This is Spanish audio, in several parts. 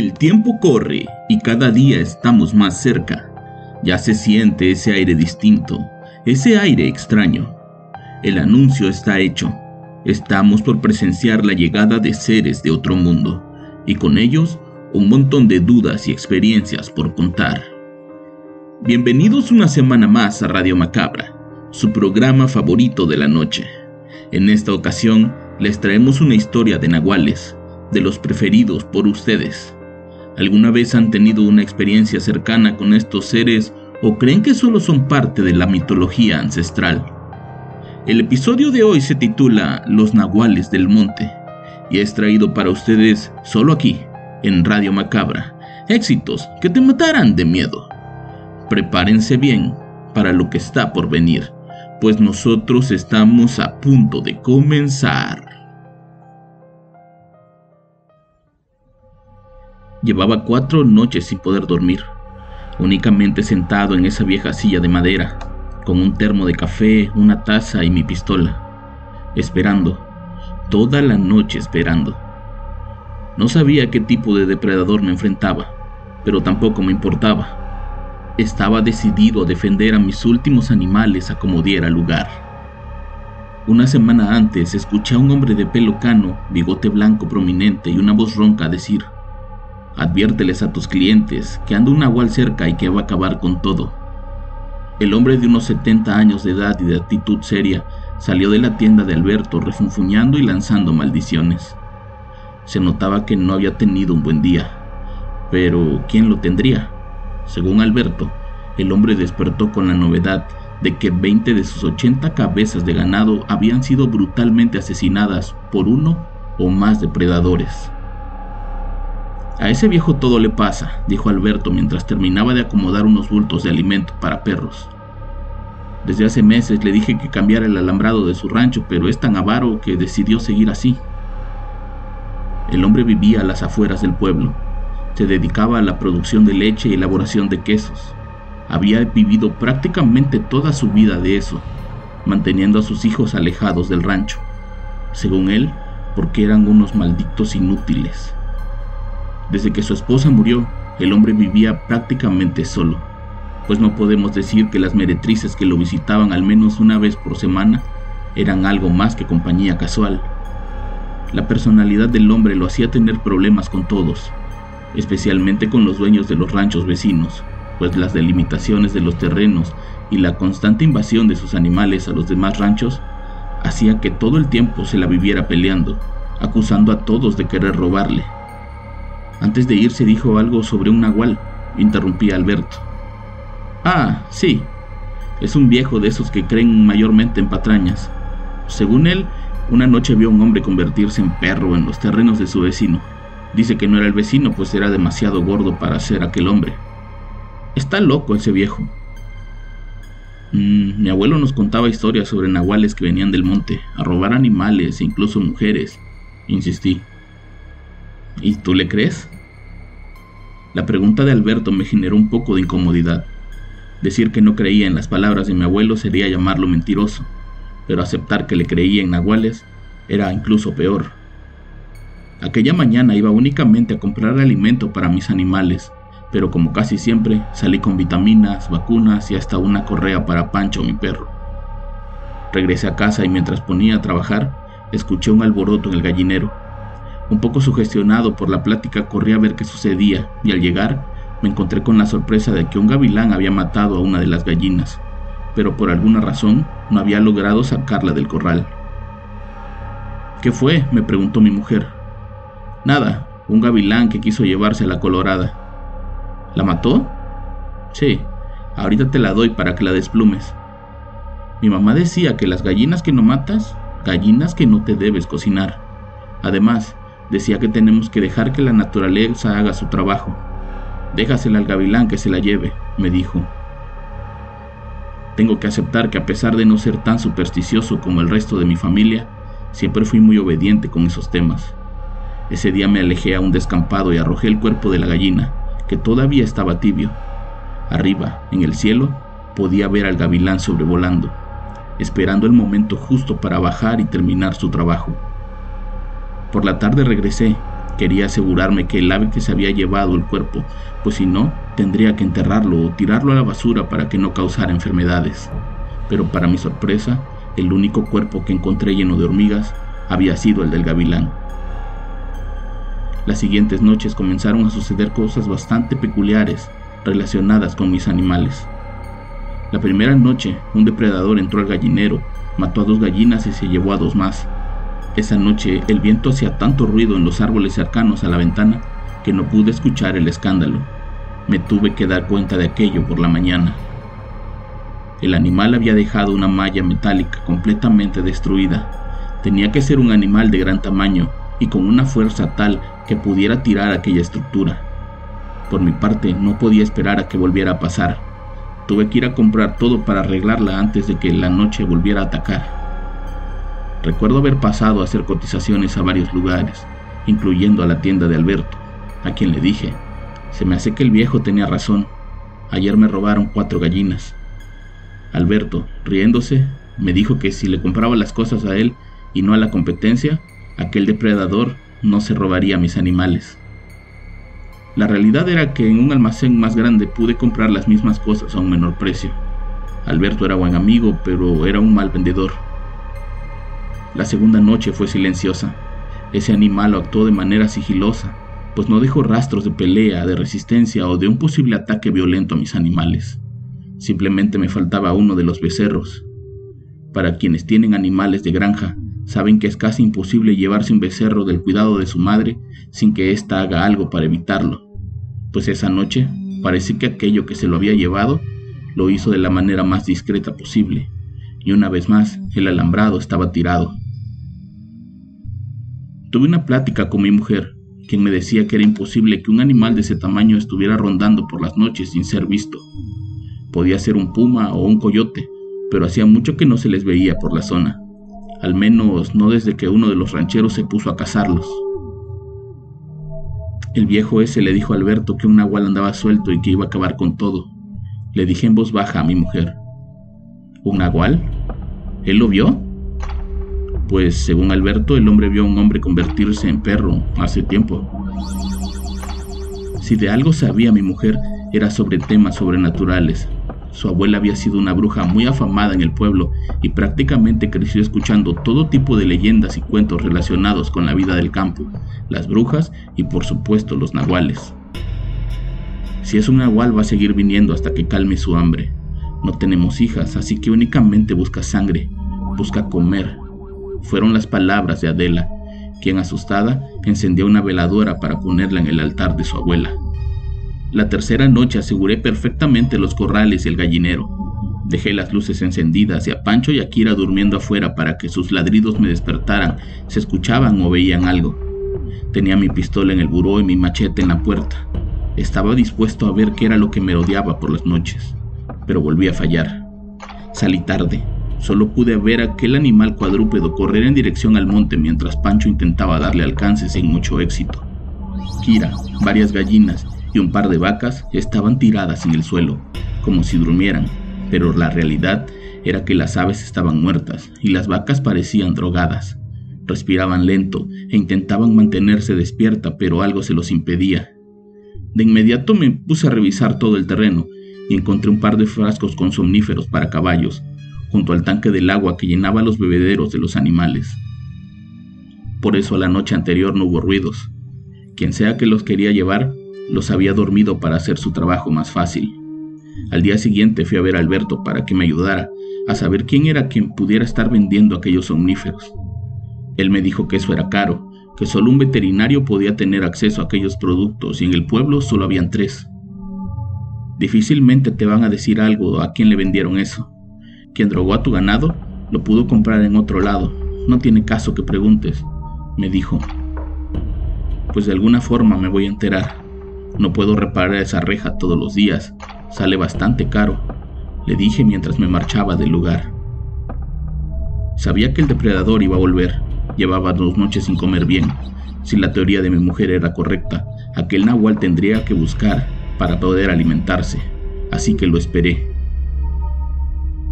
El tiempo corre y cada día estamos más cerca. Ya se siente ese aire distinto, ese aire extraño. El anuncio está hecho. Estamos por presenciar la llegada de seres de otro mundo y con ellos un montón de dudas y experiencias por contar. Bienvenidos una semana más a Radio Macabra, su programa favorito de la noche. En esta ocasión les traemos una historia de nahuales, de los preferidos por ustedes. ¿Alguna vez han tenido una experiencia cercana con estos seres o creen que solo son parte de la mitología ancestral? El episodio de hoy se titula Los Nahuales del Monte y es traído para ustedes solo aquí, en Radio Macabra. Éxitos que te matarán de miedo. Prepárense bien para lo que está por venir, pues nosotros estamos a punto de comenzar. Llevaba cuatro noches sin poder dormir, únicamente sentado en esa vieja silla de madera, con un termo de café, una taza y mi pistola, esperando, toda la noche esperando. No sabía qué tipo de depredador me enfrentaba, pero tampoco me importaba. Estaba decidido a defender a mis últimos animales a como diera lugar. Una semana antes escuché a un hombre de pelo cano, bigote blanco prominente y una voz ronca decir, Adviérteles a tus clientes que anda un nahual cerca y que va a acabar con todo. El hombre de unos 70 años de edad y de actitud seria salió de la tienda de Alberto refunfuñando y lanzando maldiciones. Se notaba que no había tenido un buen día, pero ¿quién lo tendría? Según Alberto, el hombre despertó con la novedad de que 20 de sus 80 cabezas de ganado habían sido brutalmente asesinadas por uno o más depredadores. A ese viejo todo le pasa, dijo Alberto mientras terminaba de acomodar unos bultos de alimento para perros. Desde hace meses le dije que cambiara el alambrado de su rancho, pero es tan avaro que decidió seguir así. El hombre vivía a las afueras del pueblo. Se dedicaba a la producción de leche y elaboración de quesos. Había vivido prácticamente toda su vida de eso, manteniendo a sus hijos alejados del rancho. Según él, porque eran unos malditos inútiles. Desde que su esposa murió, el hombre vivía prácticamente solo, pues no podemos decir que las meretrices que lo visitaban al menos una vez por semana eran algo más que compañía casual. La personalidad del hombre lo hacía tener problemas con todos, especialmente con los dueños de los ranchos vecinos, pues las delimitaciones de los terrenos y la constante invasión de sus animales a los demás ranchos hacía que todo el tiempo se la viviera peleando, acusando a todos de querer robarle. Antes de irse dijo algo sobre un nahual, interrumpía Alberto. Ah, sí. Es un viejo de esos que creen mayormente en patrañas. Según él, una noche vio a un hombre convertirse en perro en los terrenos de su vecino. Dice que no era el vecino, pues era demasiado gordo para ser aquel hombre. Está loco ese viejo. Mm, mi abuelo nos contaba historias sobre nahuales que venían del monte a robar animales e incluso mujeres, insistí. ¿Y tú le crees? La pregunta de Alberto me generó un poco de incomodidad. Decir que no creía en las palabras de mi abuelo sería llamarlo mentiroso, pero aceptar que le creía en nahuales era incluso peor. Aquella mañana iba únicamente a comprar alimento para mis animales, pero como casi siempre salí con vitaminas, vacunas y hasta una correa para Pancho, mi perro. Regresé a casa y mientras ponía a trabajar, escuché un alboroto en el gallinero. Un poco sugestionado por la plática corrí a ver qué sucedía y al llegar me encontré con la sorpresa de que un gavilán había matado a una de las gallinas, pero por alguna razón no había logrado sacarla del corral. ¿Qué fue? me preguntó mi mujer. Nada, un gavilán que quiso llevarse a la colorada. ¿La mató? Sí, ahorita te la doy para que la desplumes. Mi mamá decía que las gallinas que no matas, gallinas que no te debes cocinar. Además, Decía que tenemos que dejar que la naturaleza haga su trabajo. Déjasela al gavilán que se la lleve, me dijo. Tengo que aceptar que a pesar de no ser tan supersticioso como el resto de mi familia, siempre fui muy obediente con esos temas. Ese día me alejé a un descampado y arrojé el cuerpo de la gallina, que todavía estaba tibio. Arriba, en el cielo, podía ver al gavilán sobrevolando, esperando el momento justo para bajar y terminar su trabajo. Por la tarde regresé. Quería asegurarme que el ave que se había llevado el cuerpo, pues si no, tendría que enterrarlo o tirarlo a la basura para que no causara enfermedades. Pero para mi sorpresa, el único cuerpo que encontré lleno de hormigas había sido el del gavilán. Las siguientes noches comenzaron a suceder cosas bastante peculiares relacionadas con mis animales. La primera noche, un depredador entró al gallinero, mató a dos gallinas y se llevó a dos más. Esa noche el viento hacía tanto ruido en los árboles cercanos a la ventana que no pude escuchar el escándalo. Me tuve que dar cuenta de aquello por la mañana. El animal había dejado una malla metálica completamente destruida. Tenía que ser un animal de gran tamaño y con una fuerza tal que pudiera tirar aquella estructura. Por mi parte, no podía esperar a que volviera a pasar. Tuve que ir a comprar todo para arreglarla antes de que la noche volviera a atacar. Recuerdo haber pasado a hacer cotizaciones a varios lugares, incluyendo a la tienda de Alberto, a quien le dije, se me hace que el viejo tenía razón, ayer me robaron cuatro gallinas. Alberto, riéndose, me dijo que si le compraba las cosas a él y no a la competencia, aquel depredador no se robaría mis animales. La realidad era que en un almacén más grande pude comprar las mismas cosas a un menor precio. Alberto era buen amigo, pero era un mal vendedor. La segunda noche fue silenciosa. Ese animal actuó de manera sigilosa, pues no dejó rastros de pelea, de resistencia o de un posible ataque violento a mis animales. Simplemente me faltaba uno de los becerros. Para quienes tienen animales de granja, saben que es casi imposible llevarse un becerro del cuidado de su madre sin que ésta haga algo para evitarlo, pues esa noche parece que aquello que se lo había llevado lo hizo de la manera más discreta posible, y una vez más el alambrado estaba tirado. Tuve una plática con mi mujer, quien me decía que era imposible que un animal de ese tamaño estuviera rondando por las noches sin ser visto. Podía ser un puma o un coyote, pero hacía mucho que no se les veía por la zona, al menos no desde que uno de los rancheros se puso a cazarlos. El viejo ese le dijo a Alberto que un nahual andaba suelto y que iba a acabar con todo. Le dije en voz baja a mi mujer. ¿Un nahual? ¿Él lo vio? Pues según Alberto el hombre vio a un hombre convertirse en perro hace tiempo. Si de algo sabía mi mujer era sobre temas sobrenaturales. Su abuela había sido una bruja muy afamada en el pueblo y prácticamente creció escuchando todo tipo de leyendas y cuentos relacionados con la vida del campo, las brujas y por supuesto los nahuales. Si es un nahual va a seguir viniendo hasta que calme su hambre. No tenemos hijas, así que únicamente busca sangre, busca comer, fueron las palabras de Adela, quien asustada encendió una veladora para ponerla en el altar de su abuela. La tercera noche aseguré perfectamente los corrales y el gallinero. Dejé las luces encendidas y a Pancho y a Kira durmiendo afuera para que sus ladridos me despertaran, se escuchaban o veían algo. Tenía mi pistola en el buró y mi machete en la puerta. Estaba dispuesto a ver qué era lo que me rodeaba por las noches, pero volví a fallar. Salí tarde, Solo pude ver aquel animal cuadrúpedo correr en dirección al monte mientras Pancho intentaba darle alcance sin mucho éxito. Kira, varias gallinas y un par de vacas estaban tiradas en el suelo, como si durmieran, pero la realidad era que las aves estaban muertas y las vacas parecían drogadas. Respiraban lento e intentaban mantenerse despierta, pero algo se los impedía. De inmediato me puse a revisar todo el terreno y encontré un par de frascos con somníferos para caballos, junto al tanque del agua que llenaba los bebederos de los animales. Por eso la noche anterior no hubo ruidos. Quien sea que los quería llevar, los había dormido para hacer su trabajo más fácil. Al día siguiente fui a ver a Alberto para que me ayudara a saber quién era quien pudiera estar vendiendo aquellos somníferos. Él me dijo que eso era caro, que solo un veterinario podía tener acceso a aquellos productos y en el pueblo solo habían tres. Difícilmente te van a decir algo a quién le vendieron eso. Quien drogó a tu ganado lo pudo comprar en otro lado. No tiene caso que preguntes, me dijo. pues de alguna forma me voy a enterar. No puedo reparar esa reja todos los días, sale bastante caro, le dije mientras me marchaba del lugar. Sabía que el depredador iba a volver, llevaba dos noches sin comer bien. Si la teoría de mi mujer era correcta, aquel nahual tendría que buscar para poder alimentarse, así que lo esperé.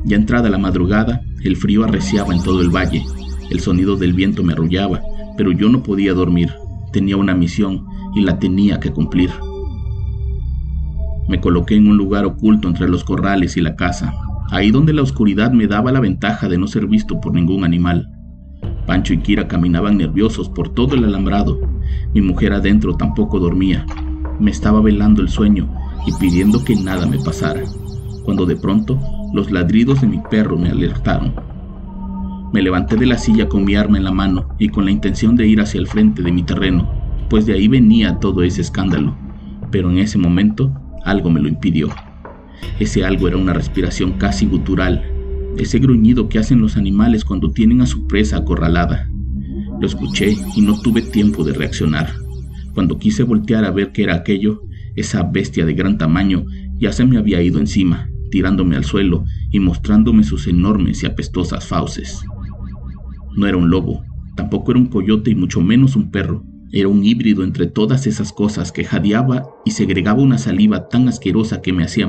Ya entrada la madrugada, el frío arreciaba en todo el valle, el sonido del viento me arrullaba, pero yo no podía dormir, tenía una misión y la tenía que cumplir. Me coloqué en un lugar oculto entre los corrales y la casa, ahí donde la oscuridad me daba la ventaja de no ser visto por ningún animal. Pancho y Kira caminaban nerviosos por todo el alambrado. Mi mujer adentro tampoco dormía. Me estaba velando el sueño y pidiendo que nada me pasara, cuando de pronto los ladridos de mi perro me alertaron. Me levanté de la silla con mi arma en la mano y con la intención de ir hacia el frente de mi terreno, pues de ahí venía todo ese escándalo. Pero en ese momento algo me lo impidió. Ese algo era una respiración casi gutural, ese gruñido que hacen los animales cuando tienen a su presa acorralada. Lo escuché y no tuve tiempo de reaccionar. Cuando quise voltear a ver qué era aquello, esa bestia de gran tamaño ya se me había ido encima, tirándome al suelo y mostrándome sus enormes y apestosas fauces. No era un lobo, tampoco era un coyote y mucho menos un perro. Era un híbrido entre todas esas cosas que jadeaba y segregaba una saliva tan asquerosa que me hacía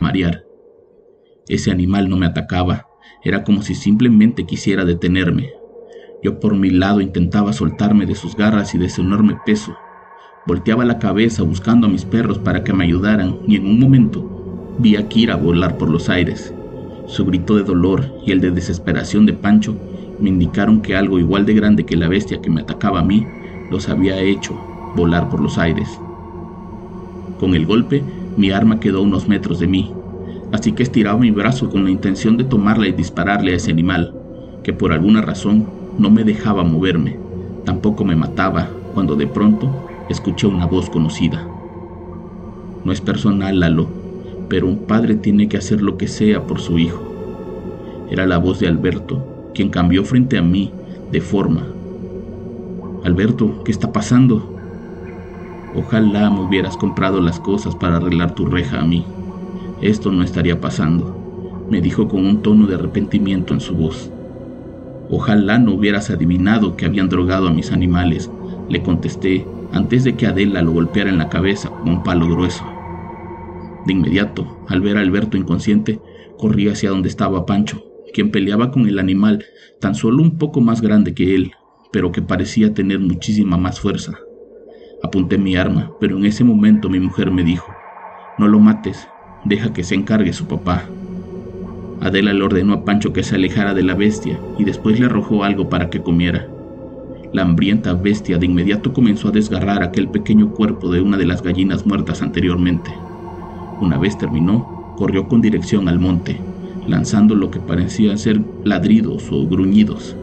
Marear. Ese animal no me atacaba, era como si simplemente quisiera detenerme. Yo por mi lado intentaba soltarme de sus garras y de su enorme peso. Volteaba la cabeza buscando a mis perros para que me ayudaran y en un momento vi a Kira volar por los aires. Su grito de dolor y el de desesperación de Pancho me indicaron que algo igual de grande que la bestia que me atacaba a mí los había hecho volar por los aires. Con el golpe, mi arma quedó a unos metros de mí, así que estiraba mi brazo con la intención de tomarla y dispararle a ese animal, que por alguna razón no me dejaba moverme, tampoco me mataba, cuando de pronto escuché una voz conocida. No es personal, Lalo, pero un padre tiene que hacer lo que sea por su hijo. Era la voz de Alberto, quien cambió frente a mí de forma. Alberto, ¿qué está pasando? Ojalá me hubieras comprado las cosas para arreglar tu reja a mí. Esto no estaría pasando, me dijo con un tono de arrepentimiento en su voz. Ojalá no hubieras adivinado que habían drogado a mis animales, le contesté antes de que Adela lo golpeara en la cabeza con un palo grueso. De inmediato, al ver a Alberto inconsciente, corrí hacia donde estaba Pancho, quien peleaba con el animal tan solo un poco más grande que él, pero que parecía tener muchísima más fuerza. Apunté mi arma, pero en ese momento mi mujer me dijo, no lo mates, deja que se encargue su papá. Adela le ordenó a Pancho que se alejara de la bestia y después le arrojó algo para que comiera. La hambrienta bestia de inmediato comenzó a desgarrar aquel pequeño cuerpo de una de las gallinas muertas anteriormente. Una vez terminó, corrió con dirección al monte, lanzando lo que parecían ser ladridos o gruñidos.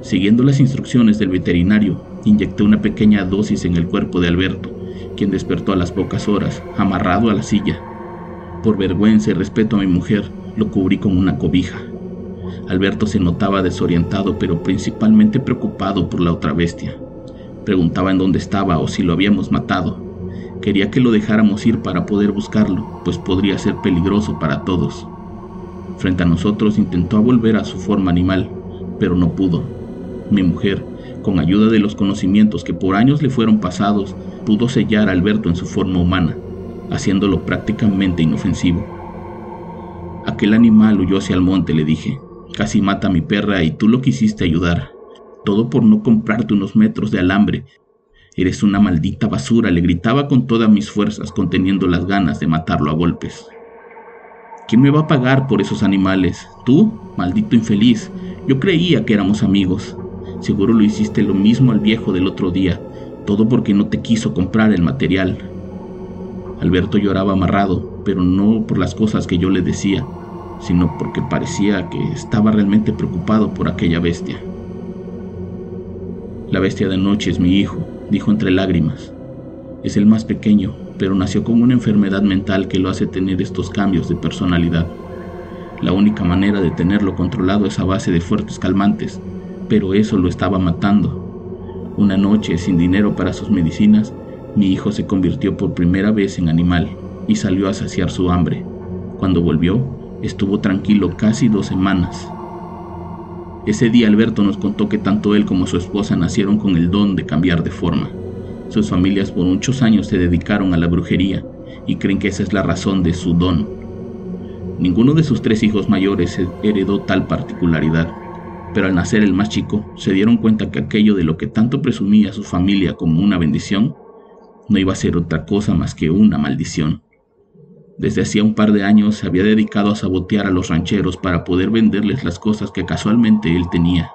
Siguiendo las instrucciones del veterinario, inyecté una pequeña dosis en el cuerpo de Alberto, quien despertó a las pocas horas, amarrado a la silla. Por vergüenza y respeto a mi mujer, lo cubrí con una cobija. Alberto se notaba desorientado, pero principalmente preocupado por la otra bestia. Preguntaba en dónde estaba o si lo habíamos matado. Quería que lo dejáramos ir para poder buscarlo, pues podría ser peligroso para todos. Frente a nosotros intentó volver a su forma animal, pero no pudo. Mi mujer, con ayuda de los conocimientos que por años le fueron pasados, pudo sellar a Alberto en su forma humana, haciéndolo prácticamente inofensivo. Aquel animal huyó hacia el monte, le dije. Casi mata a mi perra y tú lo quisiste ayudar. Todo por no comprarte unos metros de alambre. Eres una maldita basura, le gritaba con todas mis fuerzas, conteniendo las ganas de matarlo a golpes. ¿Quién me va a pagar por esos animales? ¿Tú, maldito infeliz? Yo creía que éramos amigos. Seguro lo hiciste lo mismo al viejo del otro día, todo porque no te quiso comprar el material. Alberto lloraba amarrado, pero no por las cosas que yo le decía, sino porque parecía que estaba realmente preocupado por aquella bestia. La bestia de noche es mi hijo, dijo entre lágrimas. Es el más pequeño, pero nació con una enfermedad mental que lo hace tener estos cambios de personalidad. La única manera de tenerlo controlado es a base de fuertes calmantes, pero eso lo estaba matando. Una noche, sin dinero para sus medicinas, mi hijo se convirtió por primera vez en animal y salió a saciar su hambre. Cuando volvió, estuvo tranquilo casi dos semanas. Ese día Alberto nos contó que tanto él como su esposa nacieron con el don de cambiar de forma. Sus familias por muchos años se dedicaron a la brujería y creen que esa es la razón de su don. Ninguno de sus tres hijos mayores heredó tal particularidad pero al nacer el más chico se dieron cuenta que aquello de lo que tanto presumía su familia como una bendición no iba a ser otra cosa más que una maldición. Desde hacía un par de años se había dedicado a sabotear a los rancheros para poder venderles las cosas que casualmente él tenía.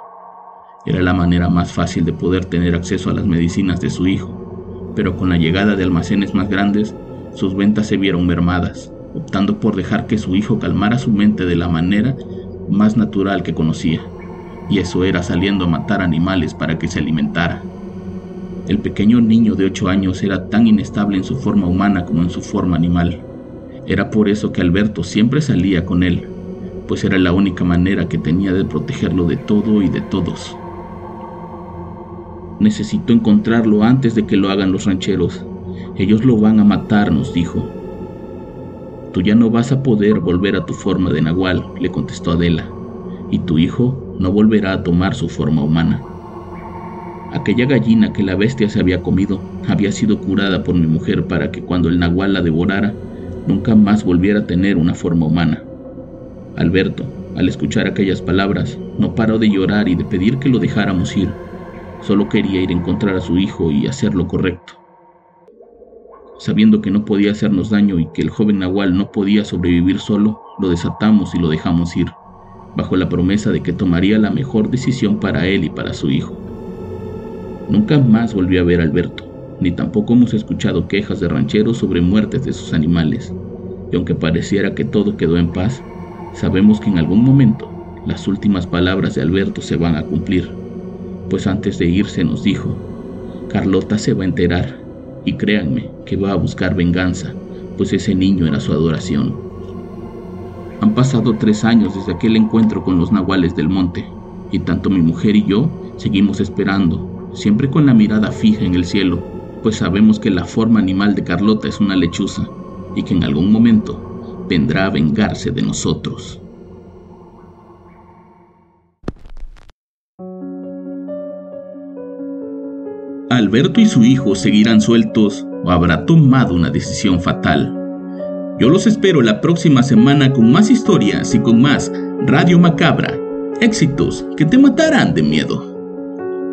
Era la manera más fácil de poder tener acceso a las medicinas de su hijo, pero con la llegada de almacenes más grandes, sus ventas se vieron mermadas, optando por dejar que su hijo calmara su mente de la manera más natural que conocía y eso era saliendo a matar animales para que se alimentara. El pequeño niño de ocho años era tan inestable en su forma humana como en su forma animal. Era por eso que Alberto siempre salía con él, pues era la única manera que tenía de protegerlo de todo y de todos. Necesito encontrarlo antes de que lo hagan los rancheros. Ellos lo van a matar, nos dijo. Tú ya no vas a poder volver a tu forma de nahual, le contestó Adela, y tu hijo no volverá a tomar su forma humana. Aquella gallina que la bestia se había comido había sido curada por mi mujer para que cuando el nahual la devorara, nunca más volviera a tener una forma humana. Alberto, al escuchar aquellas palabras, no paró de llorar y de pedir que lo dejáramos ir. Solo quería ir a encontrar a su hijo y hacer lo correcto. Sabiendo que no podía hacernos daño y que el joven Nahual no podía sobrevivir solo, lo desatamos y lo dejamos ir bajo la promesa de que tomaría la mejor decisión para él y para su hijo. Nunca más volvió a ver a Alberto, ni tampoco hemos escuchado quejas de rancheros sobre muertes de sus animales, y aunque pareciera que todo quedó en paz, sabemos que en algún momento las últimas palabras de Alberto se van a cumplir, pues antes de irse nos dijo, Carlota se va a enterar, y créanme que va a buscar venganza, pues ese niño era su adoración. Han pasado tres años desde aquel encuentro con los nahuales del monte, y tanto mi mujer y yo seguimos esperando, siempre con la mirada fija en el cielo, pues sabemos que la forma animal de Carlota es una lechuza, y que en algún momento vendrá a vengarse de nosotros. Alberto y su hijo seguirán sueltos o habrá tomado una decisión fatal. Yo los espero la próxima semana con más historias y con más Radio Macabra. Éxitos que te matarán de miedo.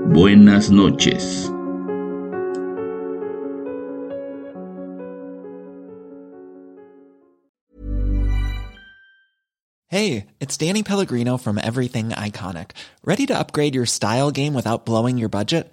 Buenas noches. Hey, it's Danny Pellegrino from Everything Iconic. Ready to upgrade your style game without blowing your budget?